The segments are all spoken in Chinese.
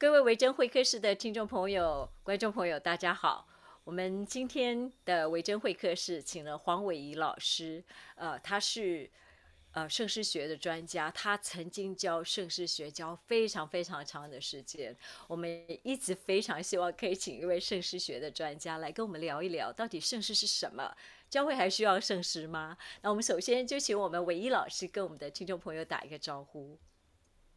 各位维珍会客室的听众朋友、观众朋友，大家好。我们今天的维珍会客室请了黄伟仪老师，呃，他是呃圣诗学的专家，他曾经教圣诗学教非常非常长的时间。我们一直非常希望可以请一位圣诗学的专家来跟我们聊一聊，到底圣诗是什么？教会还需要圣诗吗？那我们首先就请我们伟仪老师跟我们的听众朋友打一个招呼。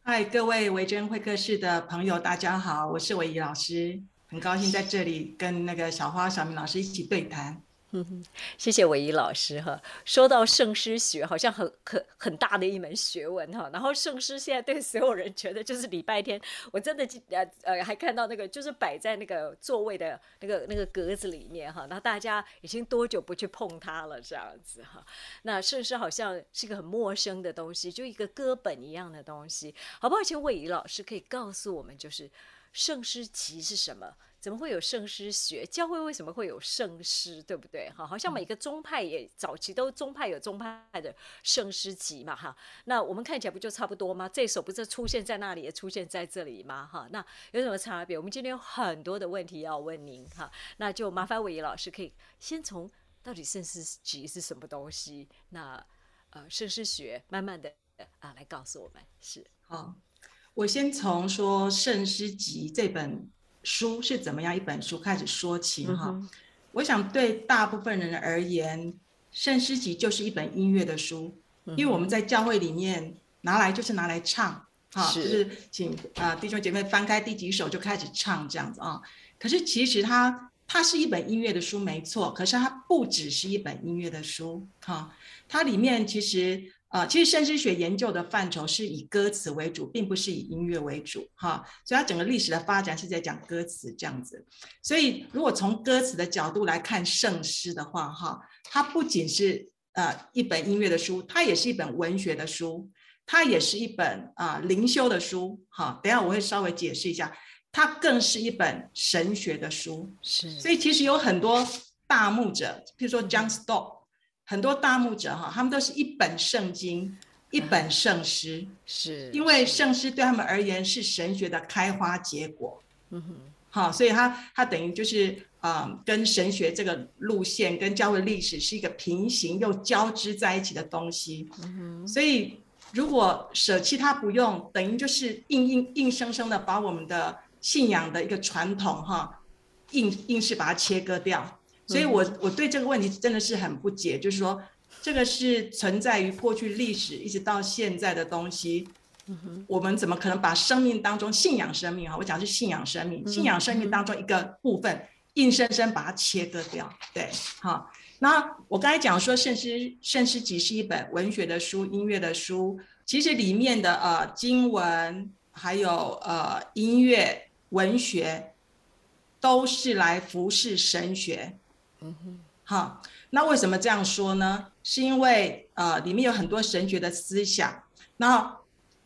嗨，各位维珍会客室的朋友，大家好，我是维怡老师，很高兴在这里跟那个小花、小明老师一起对谈。谢谢伟仪老师哈。说到圣诗学，好像很很很大的一门学问哈。然后圣诗现在对所有人觉得就是礼拜天，我真的呃呃还看到那个就是摆在那个座位的那个那个格子里面哈。那大家已经多久不去碰它了这样子哈？那圣诗好像是一个很陌生的东西，就一个歌本一样的东西。好不好？请伟仪老师可以告诉我们，就是圣诗集是什么？怎么会有圣诗学？教会为什么会有圣诗？对不对？哈，好像每个宗派也早期都宗派有宗派的圣诗集嘛，哈。那我们看起来不就差不多吗？这首不是出现在那里，也出现在这里吗？哈，那有什么差别？我们今天有很多的问题要问您，哈。那就麻烦伟仪老师可以先从到底圣诗集是什么东西？那呃，圣诗学慢慢的啊来告诉我们。是好，我先从说圣诗集这本。书是怎么样一本书开始说起哈？我想对大部分人而言，圣诗集就是一本音乐的书，因为我们在教会里面拿来就是拿来唱，哈，就是请啊弟兄姐妹翻开第几首就开始唱这样子啊。可是其实它它是一本音乐的书没错，可是它不只是一本音乐的书哈，它里面其实。啊，其实圣诗学研究的范畴是以歌词为主，并不是以音乐为主，哈。所以它整个历史的发展是在讲歌词这样子。所以如果从歌词的角度来看圣诗的话，哈，它不仅是呃一本音乐的书，它也是一本文学的书，它也是一本啊灵修的书，哈。等下我会稍微解释一下，它更是一本神学的书。是。所以其实有很多大牧者，譬如说 John Stott。很多大牧者哈，他们都是一本圣经，一本圣诗，是因为圣诗对他们而言是神学的开花结果。嗯哼，好，所以他他等于就是啊，跟神学这个路线跟教会历史是一个平行又交织在一起的东西。嗯哼，所以如果舍弃它不用，等于就是硬硬硬生生的把我们的信仰的一个传统哈，硬硬是把它切割掉。所以，我我对这个问题真的是很不解，就是说，这个是存在于过去历史一直到现在的东西，我们怎么可能把生命当中信仰生命啊？我讲是信仰生命，信仰生命当中一个部分，硬生生把它切割掉？对，好。那我刚才讲说，圣诗圣诗集是一本文学的书、音乐的书，其实里面的呃经文还有呃音乐文学，都是来服侍神学。嗯哼，好，那为什么这样说呢？是因为呃，里面有很多神学的思想，那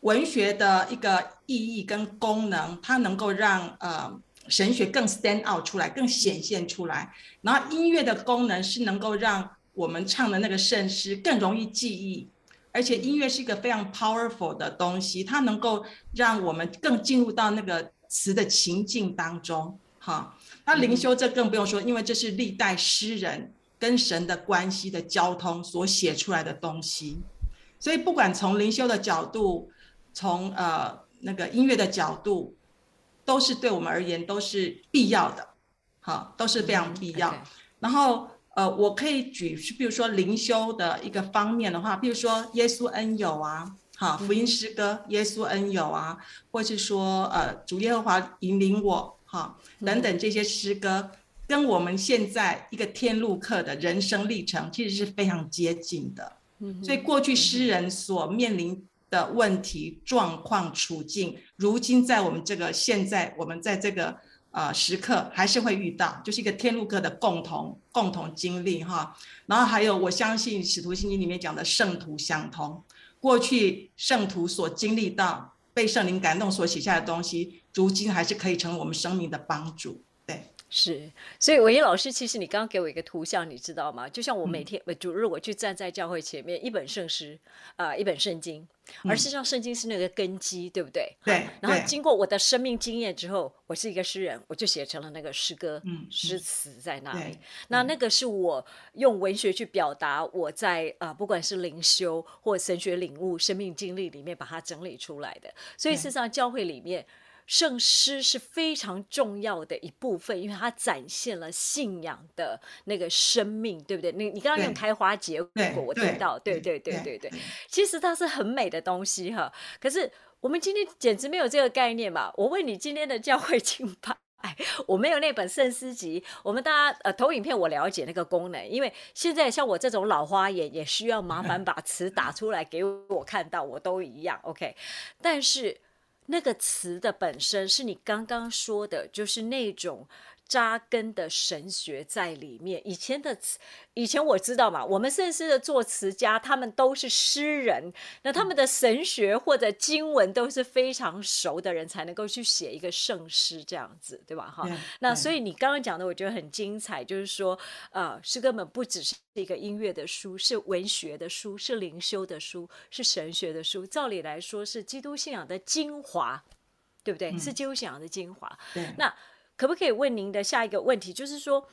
文学的一个意义跟功能，它能够让呃神学更 stand out 出来，更显现出来。然后音乐的功能是能够让我们唱的那个圣诗更容易记忆，而且音乐是一个非常 powerful 的东西，它能够让我们更进入到那个词的情境当中，哈。那灵修这更不用说，因为这是历代诗人跟神的关系的交通所写出来的东西，所以不管从灵修的角度，从呃那个音乐的角度，都是对我们而言都是必要的，好，都是非常必要。然后呃，我可以举，比如说灵修的一个方面的话，比如说耶稣恩友啊，好，福音诗歌耶稣恩友啊，或是说呃主耶和华引领我。哈，等等这些诗歌，跟我们现在一个天路客的人生历程其实是非常接近的。所以过去诗人所面临的问题、状况、处境，如今在我们这个现在，我们在这个呃时刻还是会遇到，就是一个天路客的共同共同经历哈。然后还有，我相信《使徒信经》里面讲的圣徒相通，过去圣徒所经历到被圣灵感动所写下的东西。如今还是可以成为我们生命的帮助，对，是，所以伟一老师，其实你刚刚给我一个图像，你知道吗？就像我每天主日我去站在教会前面，一本圣诗啊，一本圣经，而事实上圣经是那个根基，对不对？对。然后经过我的生命经验之后，我是一个诗人，我就写成了那个诗歌、诗词在那里。那那个是我用文学去表达我在啊，不管是灵修或神学领悟、生命经历里面把它整理出来的。所以事实上，教会里面。圣诗是非常重要的一部分，因为它展现了信仰的那个生命，对不对？你你刚刚用开花结果，我听到，对对对对对。其实它是很美的东西哈，可是我们今天简直没有这个概念嘛。我问你，今天的教会 敬拜，我没有那本圣诗集。我们大家呃投影片，我了解那个功能，因为现在像我这种老花眼，也需要麻烦 把词打出来给我看到，我都一样 OK。但是。那个词的本身是你刚刚说的，就是那种。扎根的神学在里面。以前的词，以前我知道嘛，我们圣诗的作词家，他们都是诗人，那他们的神学或者经文都是非常熟的人，才能够去写一个圣诗这样子，对吧？哈，那所以你刚刚讲的，我觉得很精彩，就是说，呃，诗根本不只是一个音乐的书，是文学的书，是灵修的书，是神学的书。照理来说，是基督信仰的精华，对不对？是基督信仰的精华。对，那。可不可以问您的下一个问题，就是说？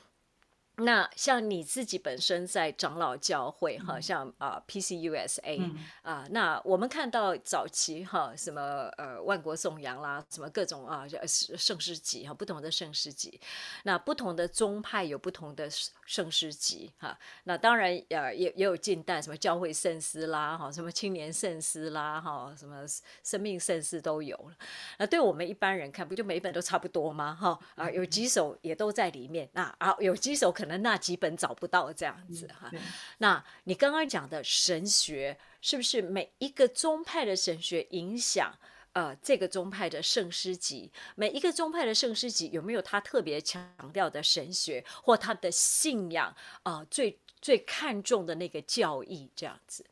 那像你自己本身在长老教会哈，像啊 PCUSA 啊，那我们看到早期哈，什么呃万国颂扬啦，什么各种啊圣诗集哈，不同的圣诗集，那不同的宗派有不同的圣诗集哈，那当然呃也也有近代什么教会圣诗啦哈，什么青年圣诗啦哈，什么生命圣诗都有了。那对我们一般人看，不就每一本都差不多吗？哈啊，有几首也都在里面，那啊有几首可。可能那几本找不到这样子哈，那你刚刚讲的神学是不是每一个宗派的神学影响呃这个宗派的圣诗集？每一个宗派的圣诗集有没有他特别强调的神学或他的信仰啊？最最看重的那个教义这样子？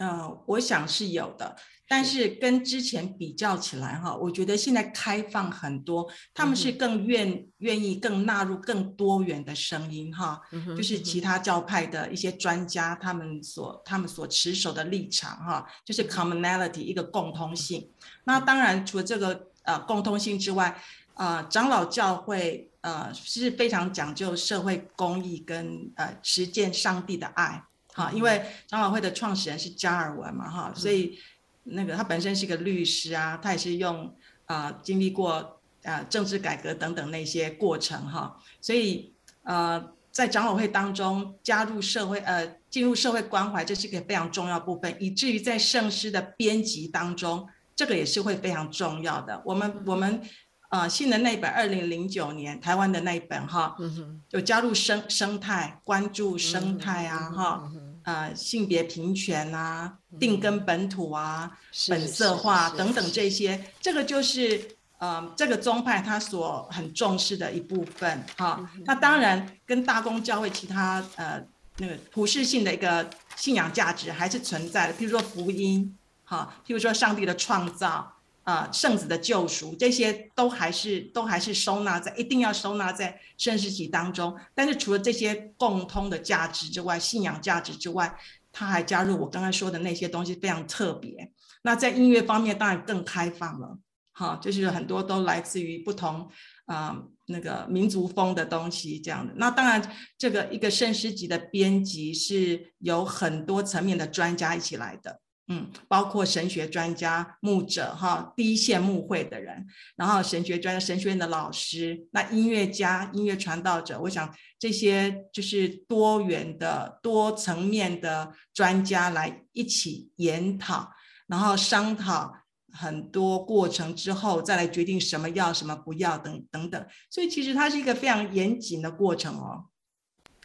嗯，我想是有的。但是。跟之前比较起来，哈，我觉得现在开放很多，他们是更愿愿意更纳入更多元的声音，哈，就是其他教派的一些专家他们所他们所持守的立场，哈，就是 commonality 一个共通性。那当然除了这个呃共通性之外，呃，长老教会呃是非常讲究社会公益跟呃实践上帝的爱，哈，因为长老会的创始人是加尔文嘛，哈，所以。那个他本身是个律师啊，他也是用啊经历过啊政治改革等等那些过程哈，所以呃在长老会当中加入社会呃进入社会关怀，这是一个非常重要部分，以至于在圣诗的编辑当中，这个也是会非常重要的。我们我们呃信的那本二零零九年台湾的那一本哈，就加入生生态关注生态啊哈。呃，性别平权啊，定根本土啊，本色化等等这些，这个就是呃，这个宗派他所很重视的一部分哈。那当然跟大公教会其他呃那个普世性的一个信仰价值还是存在的，譬如说福音哈，譬如说上帝的创造。啊，圣子的救赎，这些都还是都还是收纳在，一定要收纳在圣诗集当中。但是除了这些共通的价值之外，信仰价值之外，他还加入我刚才说的那些东西，非常特别。那在音乐方面，当然更开放了，哈，就是很多都来自于不同啊那个民族风的东西这样的。那当然，这个一个圣诗集的编辑是有很多层面的专家一起来的。嗯，包括神学专家、牧者哈，第一线牧会的人，然后神学专家、神学院的老师，那音乐家、音乐传道者，我想这些就是多元的、多层面的专家来一起研讨，然后商讨很多过程之后，再来决定什么要、什么不要等等等。所以其实它是一个非常严谨的过程哦。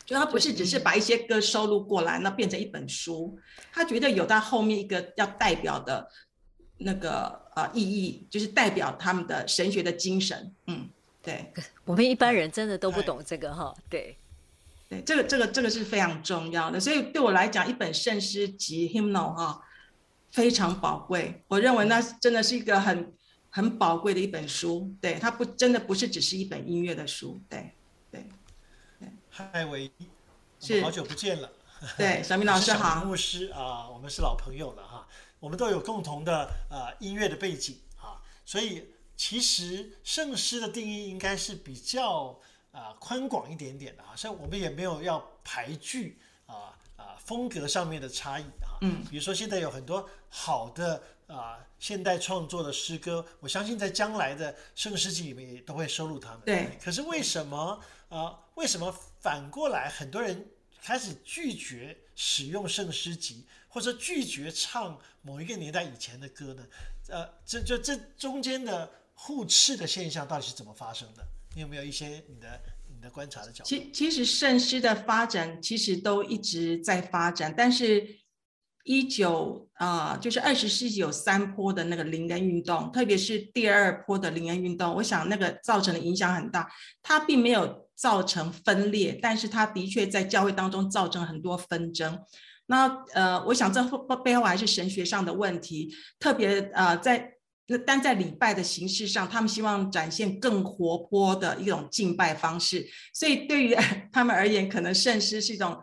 就他不是只是把一些歌收录过来，那变成一本书，他觉得有他后面一个要代表的那个呃意义，就是代表他们的神学的精神。嗯，对，我们一般人真的都不懂这个哈。对，对，这个这个这个是非常重要的，所以对我来讲，一本圣诗集 hymnal 哈非常宝贵。我认为那真的是一个很很宝贵的一本书。对，它不真的不是只是一本音乐的书。对。对，嗨，伟，是好久不见了。对，小明老师好，牧师啊，我们是老朋友了哈。我们都有共同的呃音乐的背景啊，所以其实圣诗的定义应该是比较啊宽广一点点的啊，所以我们也没有要排拒啊啊风格上面的差异啊。嗯，比如说现在有很多好的啊现代创作的诗歌，我相信在将来的圣诗集里面也都会收录他们。对。可是为什么啊？为什么反过来很多人开始拒绝使用圣诗集？或者拒绝唱某一个年代以前的歌呢？呃，这就这中间的互斥的现象到底是怎么发生的？你有没有一些你的你的观察的角度？其其实圣诗的发展其实都一直在发展，但是一九啊，就是二十世纪有三波的那个灵恩运动，特别是第二波的灵恩运动，我想那个造成的影响很大。它并没有造成分裂，但是它的确在教会当中造成很多纷争。那呃，我想这背背后还是神学上的问题，特别呃，在那但在礼拜的形式上，他们希望展现更活泼的一种敬拜方式，所以对于 他们而言，可能圣诗是一种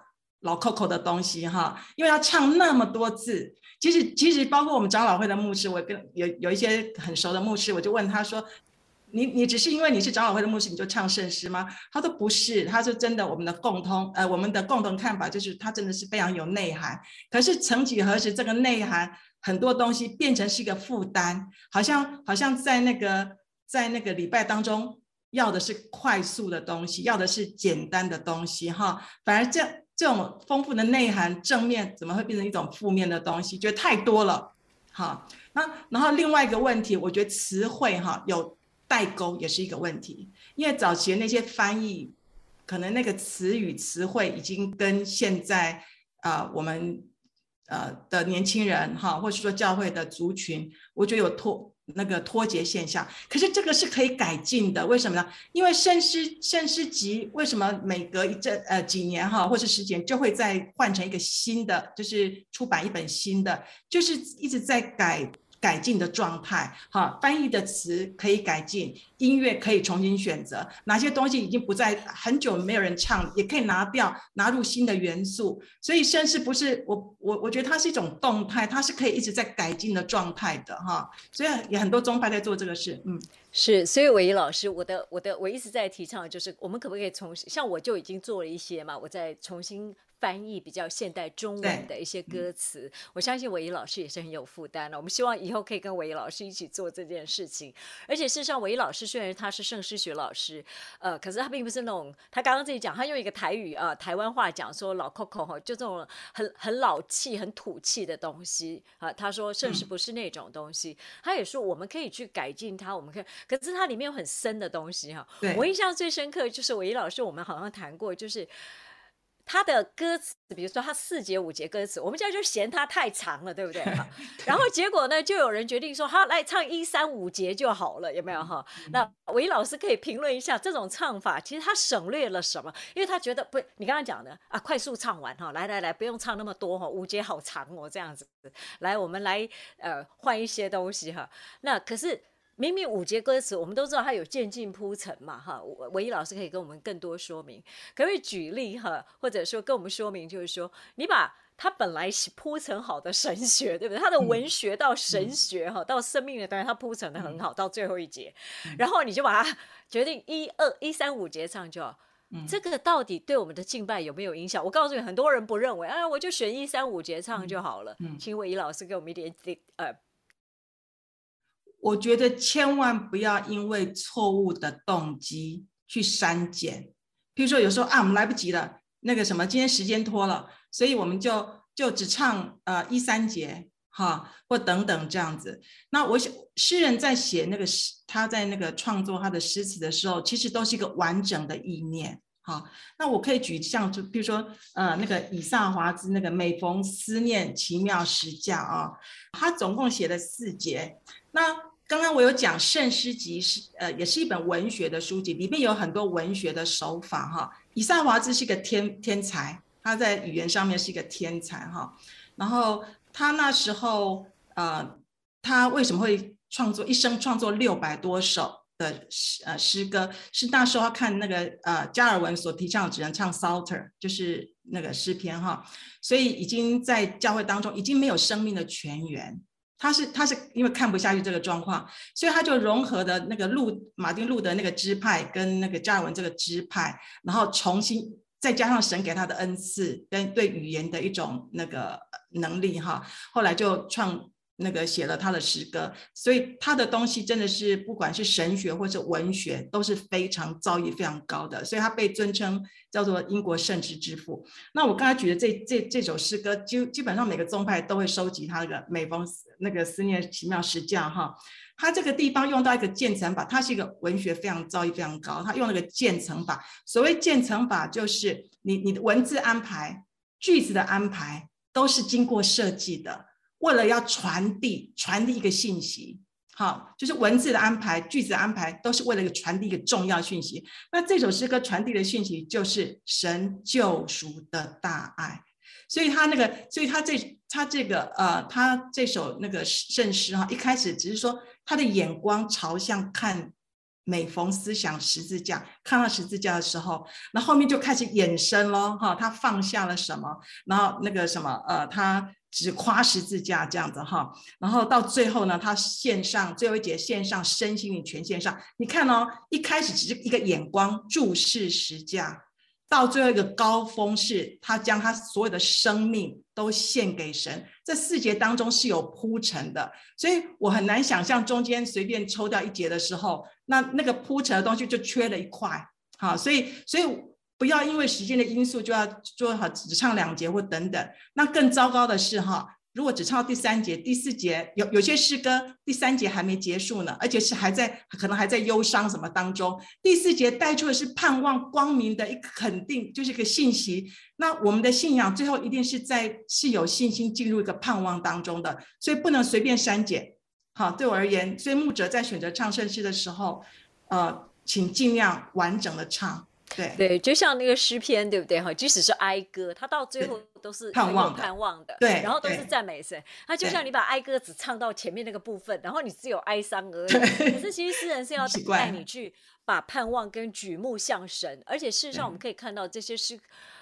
老 Coco 的东西哈，因为要唱那么多字，其实其实包括我们长老会的牧师，我跟有有一些很熟的牧师，我就问他说。你你只是因为你是长老会的牧师，你就唱圣诗吗？他说不是，他说真的，我们的共通，呃，我们的共同看法就是，他真的是非常有内涵。可是曾几何时，这个内涵很多东西变成是一个负担，好像好像在那个在那个礼拜当中，要的是快速的东西，要的是简单的东西，哈，反而这这种丰富的内涵正面，怎么会变成一种负面的东西？觉得太多了，好，那然后另外一个问题，我觉得词汇哈有。代沟也是一个问题，因为早前那些翻译，可能那个词语词汇已经跟现在啊我们呃的年轻人哈，或者说教会的族群，我觉得有脱那个脱节现象。可是这个是可以改进的，为什么呢？因为圣诗圣诗集为什么每隔一阵呃几年哈，或是时间就会再换成一个新的，就是出版一本新的，就是一直在改。改进的状态，哈，翻译的词可以改进，音乐可以重新选择，哪些东西已经不在很久没有人唱，也可以拿掉，纳入新的元素。所以甚至不是我我我觉得它是一种动态，它是可以一直在改进的状态的，哈。所以也很多宗派在做这个事，嗯，是。所以伟仪老师，我的我的我一直在提倡，就是我们可不可以重新，像我就已经做了一些嘛，我在重新。翻译比较现代中文的一些歌词，我相信韦一老师也是很有负担的。我们希望以后可以跟韦一老师一起做这件事情。而且事实上，韦一老师虽然他是圣诗学老师，呃，可是他并不是那种他刚刚自己讲，他用一个台语啊台湾话讲说老 Coco 哈，就这种很很老气、很土气的东西啊。他说圣诗不是那种东西，他也说我们可以去改进它，我们可以，可是它里面有很深的东西哈。我印象最深刻就是韦一老师，我们好像谈过，就是。他的歌词，比如说他四节五节歌词，我们现在就嫌他太长了，对不对？然后结果呢，就有人决定说，好来唱一三五节就好了，有没有哈？那韦老师可以评论一下这种唱法，其实他省略了什么？因为他觉得不，你刚刚讲的啊，快速唱完哈，来来来，不用唱那么多哈，五节好长哦，这样子，来我们来呃换一些东西哈。那可是。明明五节歌词，我们都知道它有渐进铺陈嘛，哈，唯一老师可以跟我们更多说明，可不可以举例哈，或者说跟我们说明，就是说你把它本来铺陈好的神学，对不对？他的文学到神学哈，到生命的当然他铺陈的很好，到最后一节，然后你就把它决定一二一三五节唱就好，这个到底对我们的敬拜有没有影响？我告诉你，很多人不认为，哎，我就选一三五节唱就好了，嗯。请唯一老师给我们一点点呃。我觉得千万不要因为错误的动机去删减，譬如说有时候啊，我们来不及了，那个什么，今天时间拖了，所以我们就就只唱呃一三节哈，或等等这样子。那我想诗人在写那个诗，他在那个创作他的诗词的时候，其实都是一个完整的意念。好，那我可以举像就比如说呃那个以撒华兹那个每逢思念奇妙时价啊，他总共写了四节，那。刚刚我有讲《圣诗集》是呃，也是一本文学的书籍，里面有很多文学的手法哈。以赛华兹是一个天天才，他在语言上面是一个天才哈。然后他那时候呃，他为什么会创作一生创作六百多首？的诗呃诗歌，是那时候看那个呃加尔文所提倡只能唱 Salter，就是那个诗篇哈，所以已经在教会当中已经没有生命的泉源。他是他是因为看不下去这个状况，所以他就融合的那个路马丁路德那个支派跟那个加尔文这个支派，然后重新再加上神给他的恩赐跟对语言的一种那个能力哈，后来就创。那个写了他的诗歌，所以他的东西真的是不管是神学或者文学都是非常造诣非常高的，所以他被尊称叫做英国圣旨之父。那我刚才举的这这这首诗歌，基基本上每个宗派都会收集他那个每逢那个思念奇妙诗教哈，他这个地方用到一个渐层法，他是一个文学非常造诣非常高，他用那个渐层法。所谓渐层法，就是你你的文字安排、句子的安排都是经过设计的。为了要传递传递一个信息，好，就是文字的安排、句子的安排，都是为了传递一个重要讯息。那这首诗歌传递的讯息就是神救赎的大爱，所以他那个，所以他这他这个呃，他这首那个圣诗哈，一开始只是说他的眼光朝向看每逢思想十字架，看到十字架的时候，那后面就开始衍生喽哈，他放下了什么，然后那个什么呃，他。只夸十字架这样子哈，然后到最后呢，他线上最后一节线上身心灵全线上。你看哦，一开始只是一个眼光注视十字架，到最后一个高峰是他将他所有的生命都献给神。这四节当中是有铺陈的，所以我很难想象中间随便抽掉一节的时候，那那个铺陈的东西就缺了一块。好，所以所以。不要因为时间的因素就要做好只唱两节或等等，那更糟糕的是哈，如果只唱到第三节、第四节，有有些诗歌第三节还没结束呢，而且是还在可能还在忧伤什么当中，第四节带出的是盼望光明的一个肯定，就是一个信息。那我们的信仰最后一定是在是有信心进入一个盼望当中的，所以不能随便删减。好，对我而言，所以牧者在选择唱圣诗的时候，呃，请尽量完整的唱。对对，就像那个诗篇，对不对哈？即使是哀歌，它到最后都是盼望盼望的，对，然后都是赞美神。它就像你把哀歌只唱到前面那个部分，然后你只有哀伤而已。可是其实诗人是要 带你去把盼望跟举目向神，而且事实上我们可以看到这些诗，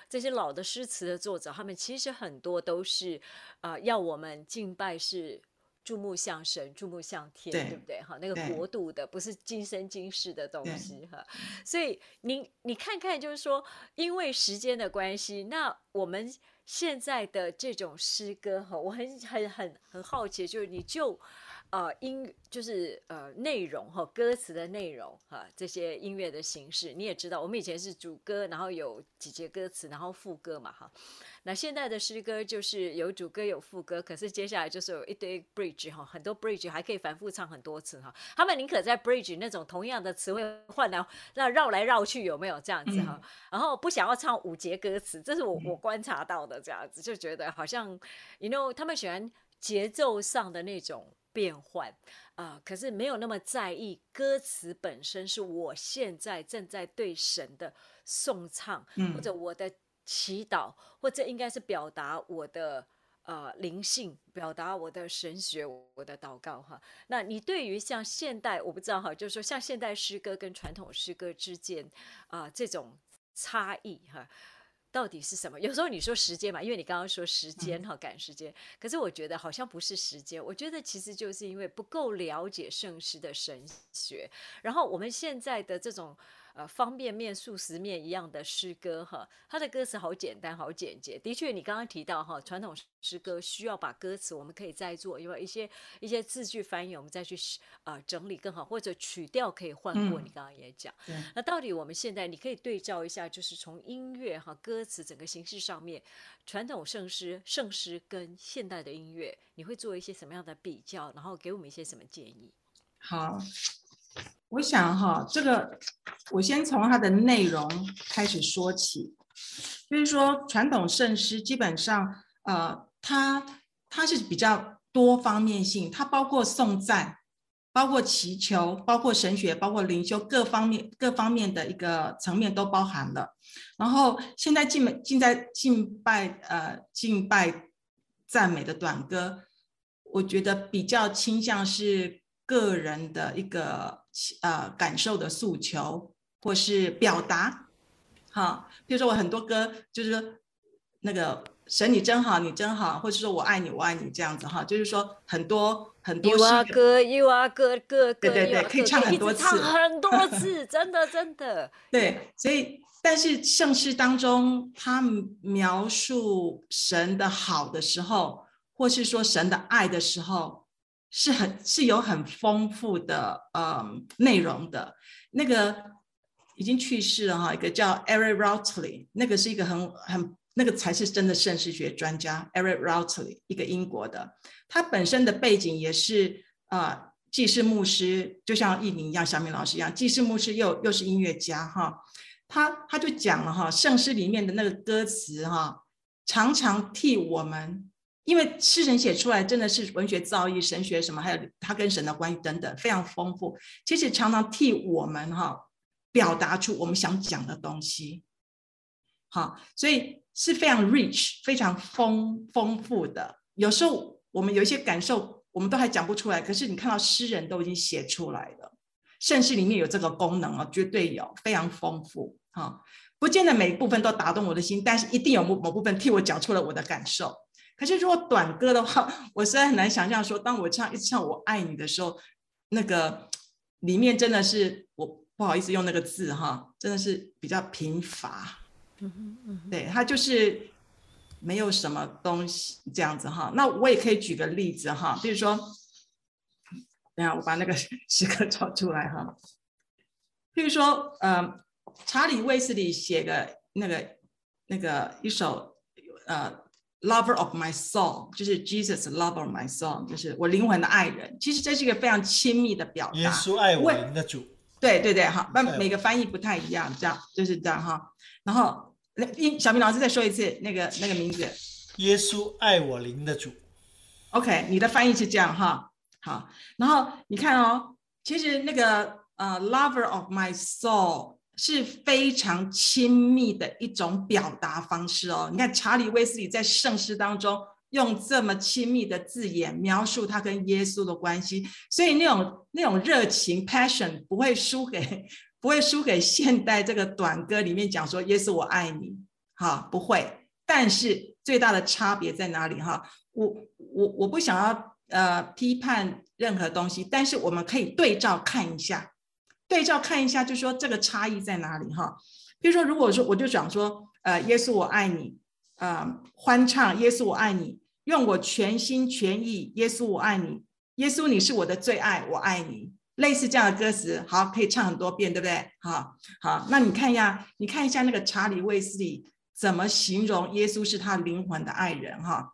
这些老的诗词的作者，他们其实很多都是啊，要我们敬拜是。注目向神，注目向天，对不对？哈，那个国度的不是今生今世的东西哈。所以你你看看，就是说，因为时间的关系，那我们现在的这种诗歌哈，我很很很很好奇，就是你就。呃，音就是呃内容哈，歌词的内容哈，这些音乐的形式你也知道，我们以前是主歌，然后有几节歌词，然后副歌嘛哈。那现在的诗歌就是有主歌有副歌，可是接下来就是有一堆 bridge 哈，很多 bridge 还可以反复唱很多次哈。他们宁可在 bridge 那种同样的词汇换来那绕来绕去，有没有这样子哈？然后不想要唱五节歌词，这是我我观察到的这样子，就觉得好像，you know，他们喜欢节奏上的那种。变换啊，可是没有那么在意歌词本身是我现在正在对神的颂唱，或者我的祈祷，或者应该是表达我的呃灵性，表达我的神学，我的祷告哈。那你对于像现代，我不知道哈，就是说像现代诗歌跟传统诗歌之间啊这种差异哈。到底是什么？有时候你说时间嘛，因为你刚刚说时间哈，赶时间。可是我觉得好像不是时间，我觉得其实就是因为不够了解圣师的神学，然后我们现在的这种。呃，方便面、素食面一样的诗歌哈，它的歌词好简单、好简洁。的确，你刚刚提到哈，传统诗歌需要把歌词，我们可以再做，因为一些一些字句翻译，我们再去啊整理更好，或者曲调可以换过。你刚刚也讲，那到底我们现在你可以对照一下，就是从音乐哈歌词整个形式上面，传统圣诗圣诗跟现代的音乐，你会做一些什么样的比较，然后给我们一些什么建议？好。我想哈，这个我先从它的内容开始说起，就是说传统圣诗基本上，呃，它它是比较多方面性，它包括颂赞，包括祈求，包括神学，包括灵修，各方面各方面的一个层面都包含了。然后现在敬美敬在敬拜呃敬拜赞美的短歌，我觉得比较倾向是个人的一个。呃感受的诉求或是表达。好，比如说我很多歌就是说那个神你真好，你真好，或者说我爱你，我爱你这样子哈，就是说很多很多。You are good, you are good, good, good. 对对对，可以唱很多次，唱很多 次，真的真的。对，所以但是圣诗当中，他描述神的好的时候，或是说神的爱的时候，是很是有很丰富的呃内容的。那个。已经去世了哈，一个叫 Eric Routley，那个是一个很很那个才是真的圣诗学专家 Eric Routley，一个英国的，他本身的背景也是啊，既是牧师，就像艺宁一样，小明老师一样，既是牧师又又是音乐家哈，他他就讲了哈，圣诗里面的那个歌词哈，常常替我们，因为诗人写出来真的是文学造诣、神学什么，还有他跟神的关系等等非常丰富，其实常常替我们哈。表达出我们想讲的东西，好，所以是非常 rich、非常丰丰富的。有时候我们有一些感受，我们都还讲不出来，可是你看到诗人都已经写出来了。圣诗里面有这个功能哦，绝对有，非常丰富。哈，不见得每一部分都打动我的心，但是一定有某某部分替我讲出了我的感受。可是如果短歌的话，我实在很难想象说，当我唱一直唱我爱你的时候，那个里面真的是我。不好意思，用那个字哈，真的是比较贫乏。对它就是没有什么东西这样子哈。那我也可以举个例子哈，比如说，等下我把那个 诗歌找出来哈。譬如说，呃，查理卫斯理写的那个那个一首呃，Lover of my soul，就是 Jesus Lover of my soul，就是我灵魂的爱人。其实这是一个非常亲密的表达。耶稣爱我灵的主。对对对，好，那每个翻译不太一样，这样就是这样哈。然后，那小明老师再说一次那个那个名字。耶稣爱我灵的主。OK，你的翻译是这样哈。好，然后你看哦，其实那个呃，Lover of my soul 是非常亲密的一种表达方式哦。你看查理威斯理在圣诗当中。用这么亲密的字眼描述他跟耶稣的关系，所以那种那种热情 passion 不会输给不会输给现代这个短歌里面讲说耶稣我爱你，哈不会。但是最大的差别在哪里？哈，我我我不想要呃批判任何东西，但是我们可以对照看一下，对照看一下，就说这个差异在哪里？哈，比如说如果说我就讲说呃耶稣我爱你。啊，欢唱耶稣我爱你，用我全心全意，耶稣我爱你，耶稣你是我的最爱，我爱你，类似这样的歌词，好，可以唱很多遍，对不对？好，好，那你看一下，你看一下那个查理卫斯理怎么形容耶稣是他灵魂的爱人？哈，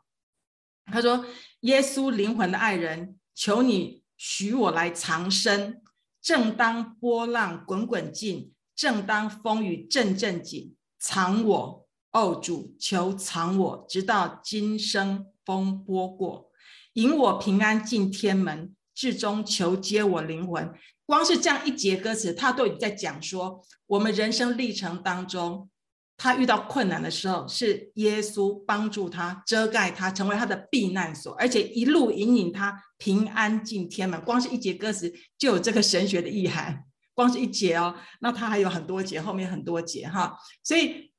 他说：耶稣灵魂的爱人，求你许我来藏身，正当波浪滚滚进，正当风雨阵阵紧，藏我。哦，主求藏我，直到今生风波过，引我平安进天门，至终求接我灵魂。光是这样一节歌词，他都已经在讲说，我们人生历程当中，他遇到困难的时候，是耶稣帮助他、遮盖他，成为他的避难所，而且一路引领他平安进天门。光是一节歌词就有这个神学的意涵，光是一节哦，那他还有很多节，后面很多节哈，所以。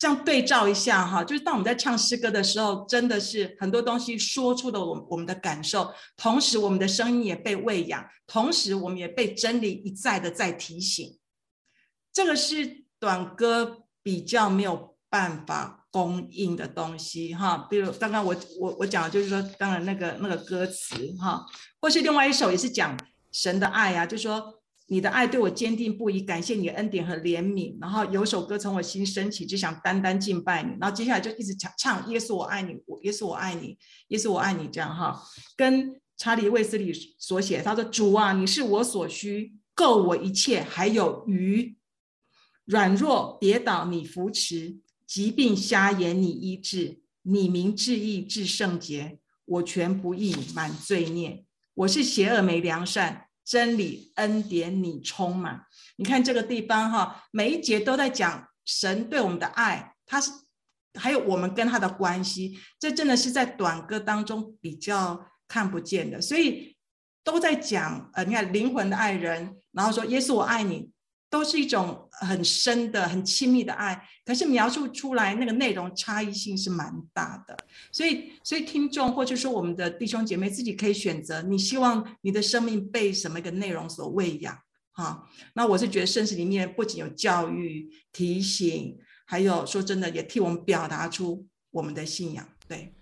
这样对照一下哈，就是当我们在唱诗歌的时候，真的是很多东西说出了我我们的感受，同时我们的声音也被喂养，同时我们也被真理一再的在提醒。这个是短歌比较没有办法供应的东西哈，比如刚刚我我我讲的就是说，当然那个那个歌词哈，或是另外一首也是讲神的爱啊，就说。你的爱对我坚定不移，感谢你的恩典和怜悯。然后有首歌从我心升起，就想单单敬拜你。然后接下来就一直唱唱耶稣我爱你，我耶稣我爱你，耶稣我爱你这样哈。跟查理卫斯理所写，他说主啊，你是我所需，够我一切，还有余。软弱跌倒你扶持，疾病瞎眼你医治，你名至义至圣洁，我全不义满罪孽。我是邪恶没良善。真理恩典你充满，你看这个地方哈，每一节都在讲神对我们的爱，他是还有我们跟他的关系，这真的是在短歌当中比较看不见的。所以都在讲，呃，你看灵魂的爱人，然后说耶稣我爱你，都是一种很深的、很亲密的爱。可是描述出来那个内容差异性是蛮大的，所以，所以听众或者说我们的弟兄姐妹自己可以选择，你希望你的生命被什么一个内容所喂养啊？那我是觉得圣经里面不仅有教育、提醒，还有说真的也替我们表达出我们的信仰，对。